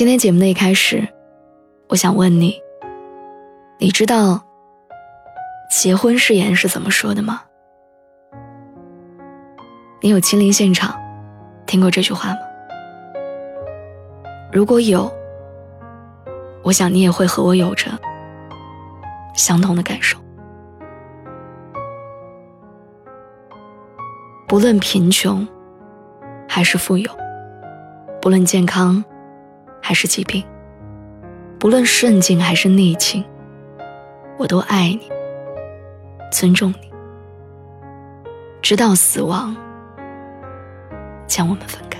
今天节目的一开始，我想问你：你知道结婚誓言是怎么说的吗？你有亲临现场听过这句话吗？如果有，我想你也会和我有着相同的感受。不论贫穷还是富有，不论健康。还是疾病，不论顺境还是逆境，我都爱你，尊重你，直到死亡将我们分开。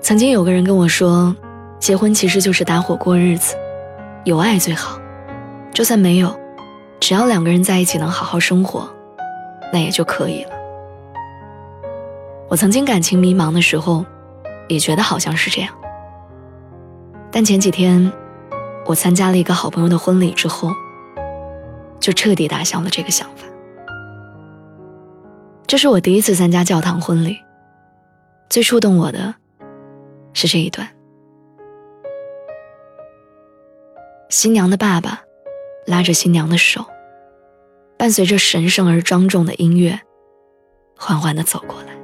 曾经有个人跟我说，结婚其实就是搭伙过日子，有爱最好，就算没有，只要两个人在一起能好好生活，那也就可以了。我曾经感情迷茫的时候，也觉得好像是这样。但前几天，我参加了一个好朋友的婚礼之后，就彻底打消了这个想法。这是我第一次参加教堂婚礼，最触动我的，是这一段：新娘的爸爸拉着新娘的手，伴随着神圣而庄重的音乐，缓缓地走过来。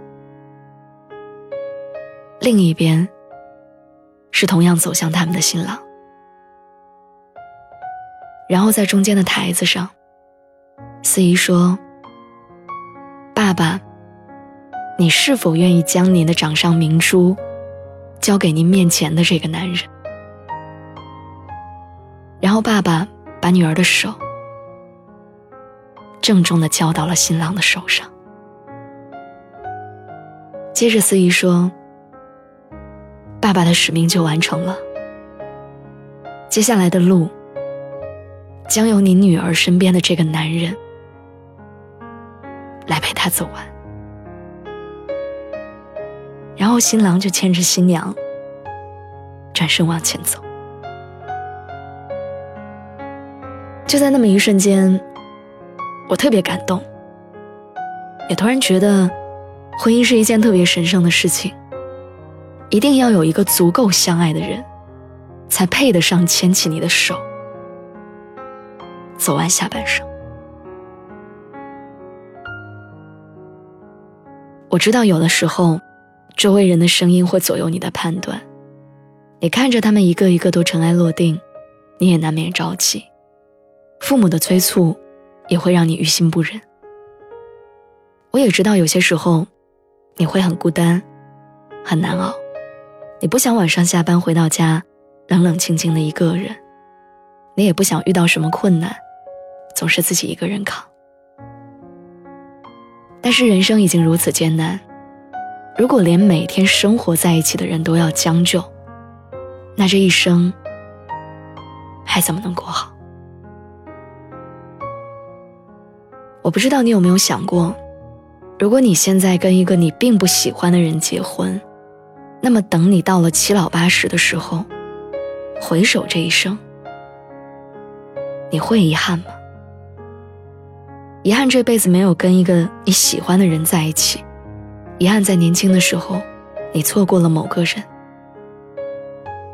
另一边，是同样走向他们的新郎。然后在中间的台子上，司仪说：“爸爸，你是否愿意将您的掌上明珠，交给您面前的这个男人？”然后爸爸把女儿的手，郑重的交到了新郎的手上。接着司仪说。爸爸的使命就完成了，接下来的路将由你女儿身边的这个男人来陪她走完。然后新郎就牵着新娘转身往前走。就在那么一瞬间，我特别感动，也突然觉得婚姻是一件特别神圣的事情。一定要有一个足够相爱的人，才配得上牵起你的手，走完下半生。我知道有的时候，周围人的声音会左右你的判断，你看着他们一个一个都尘埃落定，你也难免着急。父母的催促，也会让你于心不忍。我也知道有些时候，你会很孤单，很难熬。你不想晚上下班回到家，冷冷清清的一个人，你也不想遇到什么困难，总是自己一个人扛。但是人生已经如此艰难，如果连每天生活在一起的人都要将就，那这一生还怎么能过好？我不知道你有没有想过，如果你现在跟一个你并不喜欢的人结婚。那么，等你到了七老八十的时候，回首这一生，你会遗憾吗？遗憾这辈子没有跟一个你喜欢的人在一起，遗憾在年轻的时候，你错过了某个人，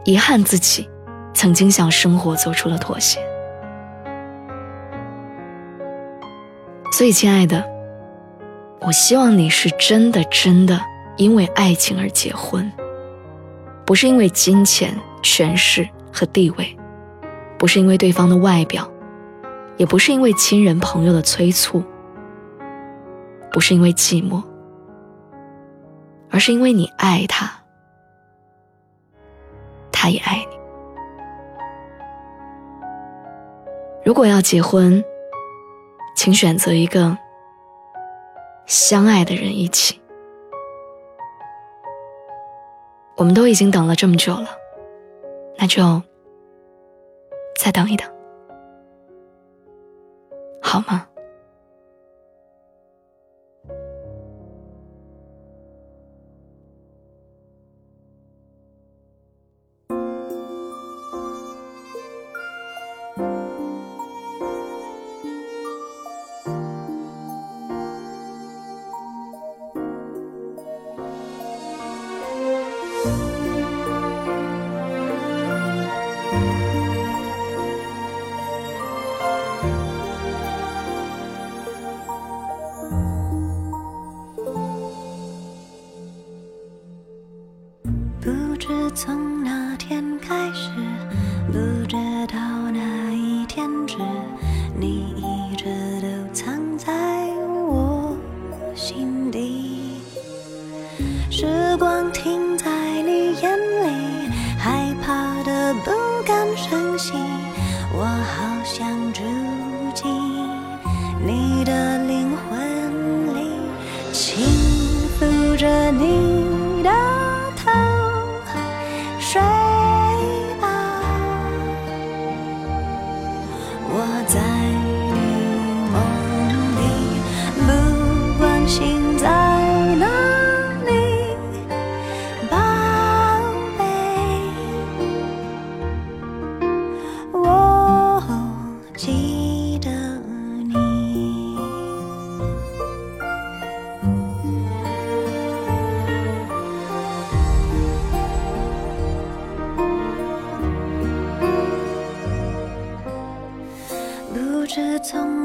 遗憾自己曾经向生活做出了妥协。所以，亲爱的，我希望你是真的真的因为爱情而结婚。不是因为金钱、权势和地位，不是因为对方的外表，也不是因为亲人朋友的催促，不是因为寂寞，而是因为你爱他，他也爱你。如果要结婚，请选择一个相爱的人一起。我们都已经等了这么久了，那就再等一等，好吗？从那天开始，不知道哪一天止，你一直都藏在我心底。时光停在你眼里，害怕的不敢声息，我好想住进你的灵魂里，轻抚着你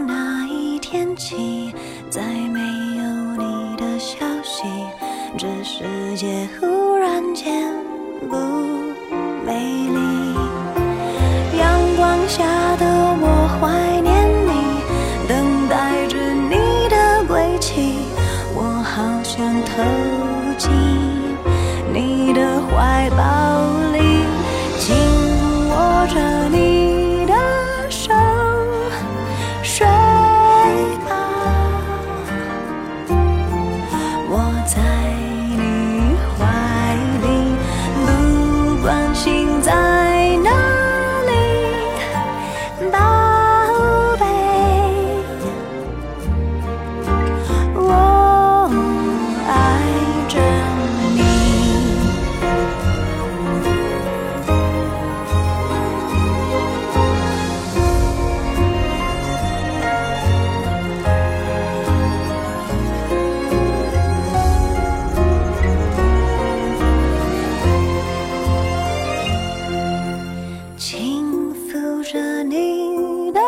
那一天起，再没有你的消息，这世界忽然间不美丽。阳光下的我怀念你，等待着你的归期，我好想投进你的怀抱留着你的